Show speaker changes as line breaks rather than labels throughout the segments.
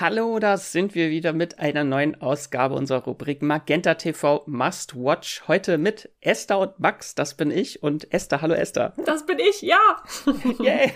Hallo, da sind wir wieder mit einer neuen Ausgabe unserer Rubrik Magenta TV Must Watch. Heute mit Esther und Max, das bin ich. Und Esther, hallo Esther.
Das bin ich, ja.
Yay.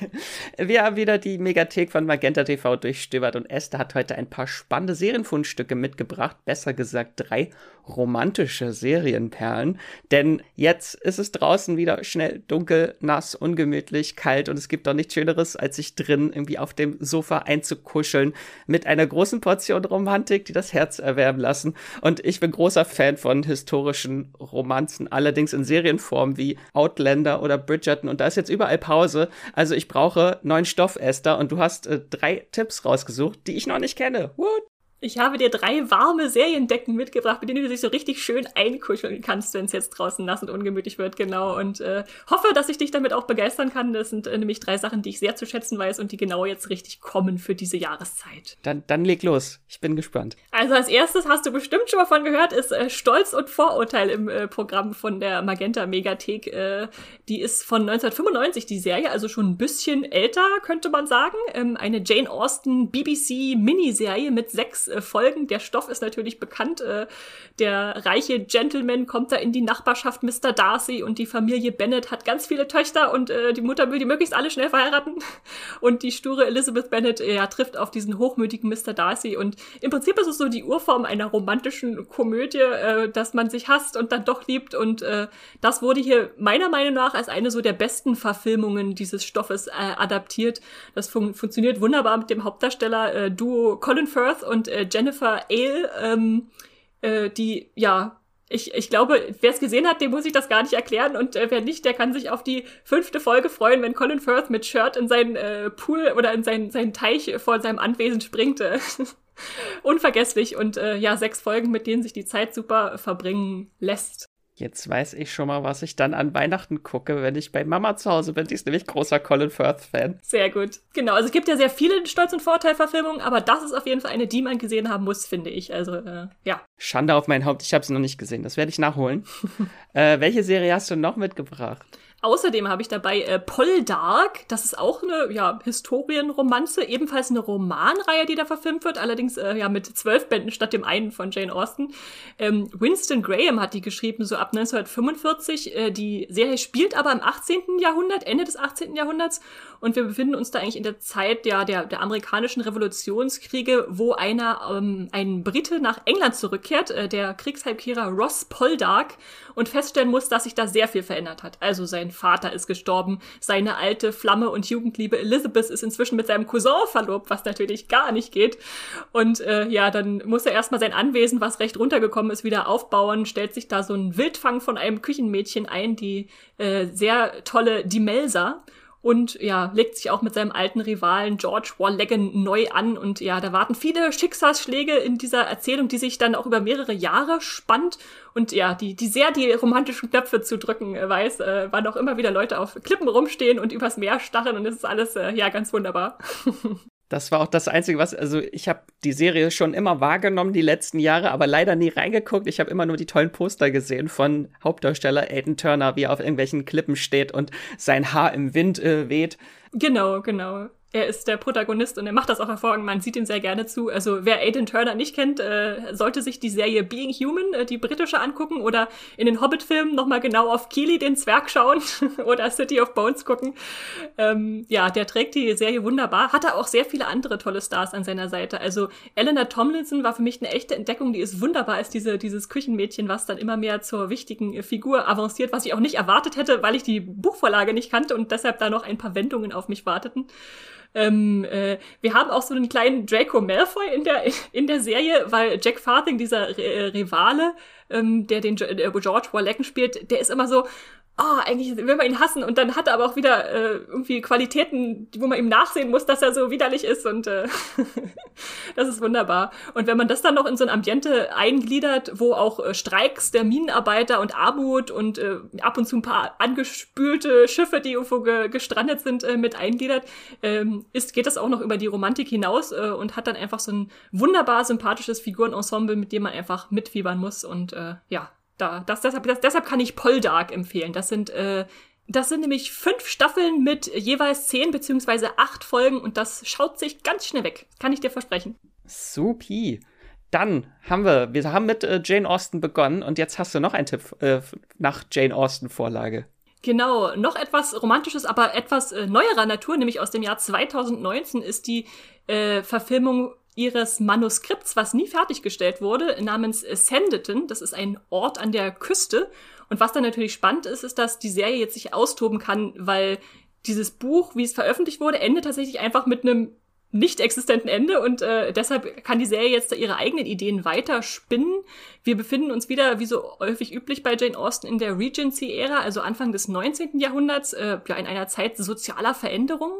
Wir haben wieder die Megathek von Magenta TV durchstöbert und Esther hat heute ein paar spannende Serienfundstücke mitgebracht. Besser gesagt drei romantische Serienperlen. Denn jetzt ist es draußen wieder schnell dunkel, nass, ungemütlich, kalt und es gibt doch nichts Schöneres, als sich drin irgendwie auf dem Sofa einzukuscheln mit einer großen Portion Romantik, die das Herz erwärmen lassen. Und ich bin großer Fan von historischen Romanzen, allerdings in Serienform wie Outlander oder Bridgerton. Und da ist jetzt überall Pause. Also ich brauche neuen Stoff, Esther. Und du hast äh, drei Tipps rausgesucht, die ich noch nicht kenne. What?
Ich habe dir drei warme Seriendecken mitgebracht, mit denen du dich so richtig schön einkuscheln kannst, wenn es jetzt draußen nass und ungemütlich wird, genau. Und äh, hoffe, dass ich dich damit auch begeistern kann. Das sind äh, nämlich drei Sachen, die ich sehr zu schätzen weiß und die genau jetzt richtig kommen für diese Jahreszeit.
Dann, dann leg los. Ich bin gespannt.
Also als erstes hast du bestimmt schon mal von gehört, ist äh, Stolz und Vorurteil im äh, Programm von der Magenta Megathek. Äh, die ist von 1995, die Serie, also schon ein bisschen älter, könnte man sagen. Ähm, eine Jane Austen BBC Miniserie mit sechs äh, folgen. Der Stoff ist natürlich bekannt. Äh, der reiche Gentleman kommt da in die Nachbarschaft Mr. Darcy und die Familie Bennet hat ganz viele Töchter und äh, die Mutter will die möglichst alle schnell verheiraten. Und die sture Elizabeth Bennet ja, trifft auf diesen hochmütigen Mr. Darcy. Und im Prinzip ist es so die Urform einer romantischen Komödie, dass man sich hasst und dann doch liebt. Und das wurde hier meiner Meinung nach als eine so der besten Verfilmungen dieses Stoffes adaptiert. Das fun funktioniert wunderbar mit dem Hauptdarsteller äh, Duo Colin Firth und äh, Jennifer Ale, ähm, äh, die, ja, ich, ich glaube, wer es gesehen hat, dem muss ich das gar nicht erklären. Und äh, wer nicht, der kann sich auf die fünfte Folge freuen, wenn Colin Firth mit Shirt in seinen äh, Pool oder in seinen, seinen Teich vor seinem Anwesen springt. Unvergesslich und äh, ja, sechs Folgen, mit denen sich die Zeit super verbringen lässt.
Jetzt weiß ich schon mal, was ich dann an Weihnachten gucke, wenn ich bei Mama zu Hause bin. Die ist nämlich großer Colin Firth-Fan.
Sehr gut. Genau, also es gibt ja sehr viele Stolz- und Vorteil-Verfilmungen, aber das ist auf jeden Fall eine, die man gesehen haben muss, finde ich. Also, äh, ja.
Schande auf mein Haupt, ich habe sie noch nicht gesehen. Das werde ich nachholen. äh, welche Serie hast du noch mitgebracht?
Außerdem habe ich dabei äh, Poldark. Das ist auch eine ja, Historienromanze, ebenfalls eine Romanreihe, die da verfilmt wird, allerdings äh, ja mit zwölf Bänden statt dem einen von Jane Austen. Ähm, Winston Graham hat die geschrieben, so ab 1945. Äh, die Serie spielt aber im 18. Jahrhundert, Ende des 18. Jahrhunderts. Und wir befinden uns da eigentlich in der Zeit ja, der, der amerikanischen Revolutionskriege, wo einer, ähm, ein Brite nach England zurückkehrt, äh, der Kriegsheimkehrer Ross Poldark, und feststellen muss, dass sich da sehr viel verändert hat. Also sein sein Vater ist gestorben, seine alte Flamme und Jugendliebe Elizabeth ist inzwischen mit seinem Cousin verlobt, was natürlich gar nicht geht. Und äh, ja, dann muss er erstmal sein Anwesen, was recht runtergekommen ist, wieder aufbauen, stellt sich da so ein Wildfang von einem Küchenmädchen ein, die äh, sehr tolle Dimelsa und ja, legt sich auch mit seinem alten Rivalen George Warleggan neu an. Und ja, da warten viele Schicksalsschläge in dieser Erzählung, die sich dann auch über mehrere Jahre spannt. Und ja, die, die sehr die romantischen Knöpfe zu drücken äh, weiß, äh, wann auch immer wieder Leute auf Klippen rumstehen und übers Meer starren. Und es ist alles äh, ja ganz wunderbar.
Das war auch das Einzige, was, also ich habe die Serie schon immer wahrgenommen, die letzten Jahre, aber leider nie reingeguckt. Ich habe immer nur die tollen Poster gesehen von Hauptdarsteller Aiden Turner, wie er auf irgendwelchen Klippen steht und sein Haar im Wind äh, weht.
Genau, genau er ist der Protagonist und er macht das auch hervorragend. Man sieht ihm sehr gerne zu. Also wer Aiden Turner nicht kennt, äh, sollte sich die Serie Being Human, äh, die britische, angucken oder in den Hobbit-Filmen nochmal genau auf Keely, den Zwerg, schauen oder City of Bones gucken. Ähm, ja, der trägt die Serie wunderbar. Hat er auch sehr viele andere tolle Stars an seiner Seite. Also Eleanor Tomlinson war für mich eine echte Entdeckung. Die ist wunderbar als diese, dieses Küchenmädchen, was dann immer mehr zur wichtigen Figur avanciert, was ich auch nicht erwartet hätte, weil ich die Buchvorlage nicht kannte und deshalb da noch ein paar Wendungen auf mich warteten. Ähm, äh, wir haben auch so einen kleinen Draco Malfoy in der, in der Serie, weil Jack Farthing, dieser Re äh, Rivale, ähm, der den äh, George Warlecken spielt, der ist immer so, oh, eigentlich will man ihn hassen und dann hat er aber auch wieder äh, irgendwie Qualitäten, wo man ihm nachsehen muss, dass er so widerlich ist und äh, das ist wunderbar. Und wenn man das dann noch in so ein Ambiente eingliedert, wo auch äh, Streiks der Minenarbeiter und Armut und äh, ab und zu ein paar angespülte Schiffe, die irgendwo ge gestrandet sind, äh, mit eingliedert, ähm, ist, geht das auch noch über die Romantik hinaus äh, und hat dann einfach so ein wunderbar sympathisches Figurenensemble, mit dem man einfach mitfiebern muss und äh, ja, da. Das, deshalb, das, deshalb kann ich Poldark empfehlen. Das sind, äh, das sind nämlich fünf Staffeln mit jeweils zehn beziehungsweise acht Folgen und das schaut sich ganz schnell weg. Kann ich dir versprechen.
Supi. Dann haben wir, wir haben mit äh, Jane Austen begonnen und jetzt hast du noch einen Tipp äh, nach Jane Austen Vorlage.
Genau, noch etwas Romantisches, aber etwas äh, neuerer Natur, nämlich aus dem Jahr 2019 ist die äh, Verfilmung ihres Manuskripts, was nie fertiggestellt wurde, namens Sanditon. Das ist ein Ort an der Küste. Und was dann natürlich spannend ist, ist, dass die Serie jetzt sich austoben kann, weil dieses Buch, wie es veröffentlicht wurde, endet tatsächlich einfach mit einem nicht existenten Ende und äh, deshalb kann die Serie jetzt da ihre eigenen Ideen weiter spinnen. Wir befinden uns wieder, wie so häufig üblich bei Jane Austen, in der Regency-Ära, also Anfang des 19. Jahrhunderts, äh, ja in einer Zeit sozialer Veränderung.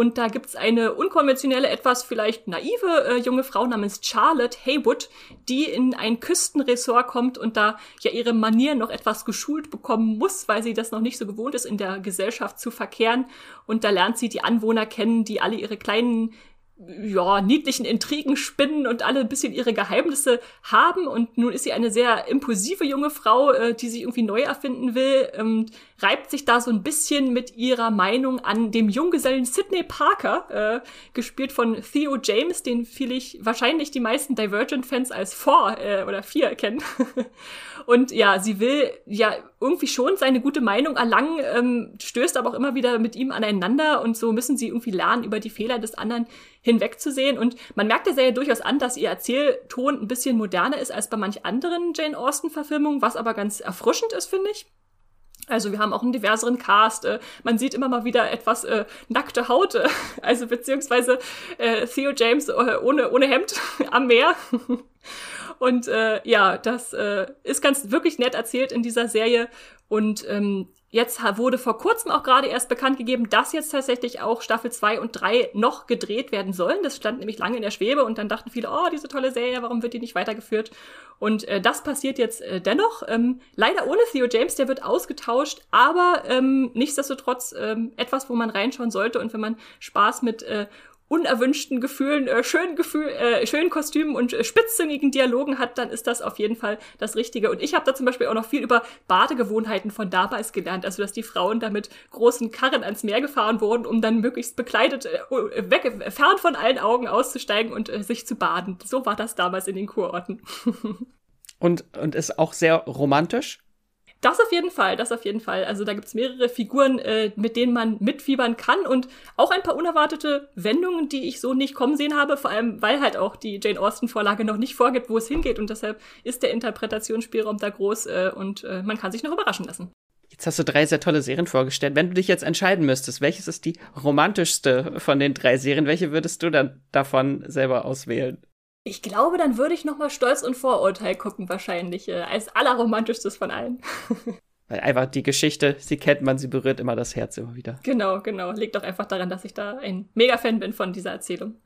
Und da gibt's eine unkonventionelle, etwas vielleicht naive äh, junge Frau namens Charlotte Haywood, die in ein Küstenresort kommt und da ja ihre Manieren noch etwas geschult bekommen muss, weil sie das noch nicht so gewohnt ist, in der Gesellschaft zu verkehren. Und da lernt sie die Anwohner kennen, die alle ihre kleinen ja, niedlichen Intrigen spinnen und alle ein bisschen ihre Geheimnisse haben. Und nun ist sie eine sehr impulsive junge Frau, äh, die sich irgendwie neu erfinden will, ähm, reibt sich da so ein bisschen mit ihrer Meinung an dem Junggesellen Sidney Parker, äh, gespielt von Theo James, den viele ich wahrscheinlich die meisten Divergent-Fans als Four äh, oder Vier kennen. und ja, sie will ja irgendwie schon seine gute Meinung erlangen, ähm, stößt aber auch immer wieder mit ihm aneinander und so müssen sie irgendwie lernen, über die Fehler des anderen hinwegzusehen. Und man merkt der Serie durchaus an, dass ihr Erzählton ein bisschen moderner ist als bei manch anderen Jane Austen-Verfilmungen, was aber ganz erfrischend ist, finde ich. Also wir haben auch einen diverseren Cast. Äh, man sieht immer mal wieder etwas äh, nackte Haut, äh, also beziehungsweise äh, Theo James äh, ohne, ohne Hemd am Meer. Und äh, ja, das äh, ist ganz wirklich nett erzählt in dieser Serie. Und ähm, Jetzt wurde vor kurzem auch gerade erst bekannt gegeben, dass jetzt tatsächlich auch Staffel 2 und 3 noch gedreht werden sollen. Das stand nämlich lange in der Schwebe und dann dachten viele, oh, diese tolle Serie, warum wird die nicht weitergeführt? Und äh, das passiert jetzt äh, dennoch. Ähm, leider ohne Theo James, der wird ausgetauscht, aber ähm, nichtsdestotrotz ähm, etwas, wo man reinschauen sollte. Und wenn man Spaß mit äh, unerwünschten Gefühlen, äh, schönen Gefühl, äh, schönen Kostümen und äh, spitzzüngigen Dialogen hat, dann ist das auf jeden Fall das Richtige. Und ich habe da zum Beispiel auch noch viel über Badegewohnheiten von damals gelernt, also dass die Frauen da mit großen Karren ans Meer gefahren wurden, um dann möglichst bekleidet, äh, weg, fern von allen Augen auszusteigen und äh, sich zu baden. So war das damals in den Kurorten.
und, und ist auch sehr romantisch.
Das auf jeden Fall, das auf jeden Fall. Also da gibt's mehrere Figuren, äh, mit denen man mitfiebern kann und auch ein paar unerwartete Wendungen, die ich so nicht kommen sehen habe, vor allem weil halt auch die Jane Austen-Vorlage noch nicht vorgibt, wo es hingeht und deshalb ist der Interpretationsspielraum da groß äh, und äh, man kann sich noch überraschen lassen.
Jetzt hast du drei sehr tolle Serien vorgestellt. Wenn du dich jetzt entscheiden müsstest, welches ist die romantischste von den drei Serien, welche würdest du dann davon selber auswählen?
Ich glaube, dann würde ich noch mal Stolz und Vorurteil gucken, wahrscheinlich, äh, als allerromantischstes von allen.
Weil einfach die Geschichte, sie kennt man, sie berührt immer das Herz immer wieder.
Genau, genau. Liegt doch einfach daran, dass ich da ein Mega-Fan bin von dieser Erzählung.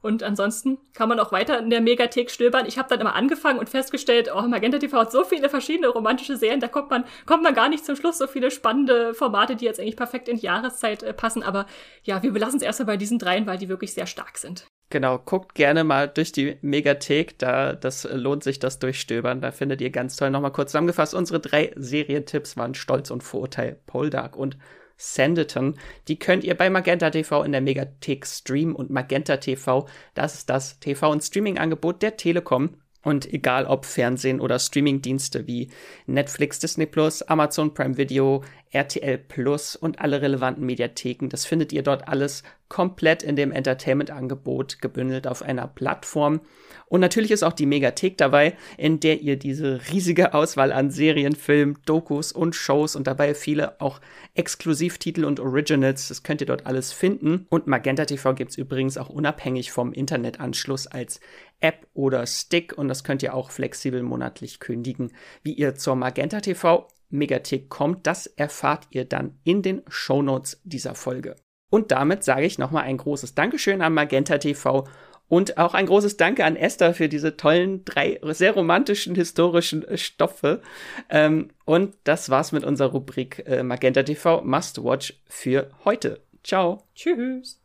Und ansonsten kann man auch weiter in der Megathek stöbern. Ich habe dann immer angefangen und festgestellt, oh, Magenta TV hat so viele verschiedene romantische Serien, da kommt man, kommt man gar nicht zum Schluss. So viele spannende Formate, die jetzt eigentlich perfekt in die Jahreszeit äh, passen. Aber ja, wir belassen es erstmal bei diesen dreien, weil die wirklich sehr stark sind.
Genau, guckt gerne mal durch die Megathek, da das lohnt sich das Durchstöbern. Da findet ihr ganz toll nochmal kurz zusammengefasst. Unsere drei Serientipps waren Stolz und Vorurteil, Poldark und Sanditon. Die könnt ihr bei Magenta TV in der Megathek streamen und Magenta TV, das ist das TV- und Streaming-Angebot der Telekom. Und egal ob Fernsehen oder Streamingdienste wie Netflix, Disney Plus, Amazon Prime Video, RTL Plus und alle relevanten Mediatheken, das findet ihr dort alles komplett in dem Entertainment-Angebot gebündelt auf einer Plattform. Und natürlich ist auch die Megathek dabei, in der ihr diese riesige Auswahl an Serien, Filmen, Dokus und Shows und dabei viele auch Exklusivtitel und Originals, das könnt ihr dort alles finden. Und Magenta TV gibt es übrigens auch unabhängig vom Internetanschluss als App oder Stick und das könnt ihr auch flexibel monatlich kündigen. Wie ihr zur Magenta TV Megathek kommt, das erfahrt ihr dann in den Shownotes dieser Folge. Und damit sage ich nochmal ein großes Dankeschön an Magenta TV und auch ein großes Danke an Esther für diese tollen drei sehr romantischen historischen äh, Stoffe. Ähm, und das war's mit unserer Rubrik äh, Magenta TV Must Watch für heute. Ciao.
Tschüss.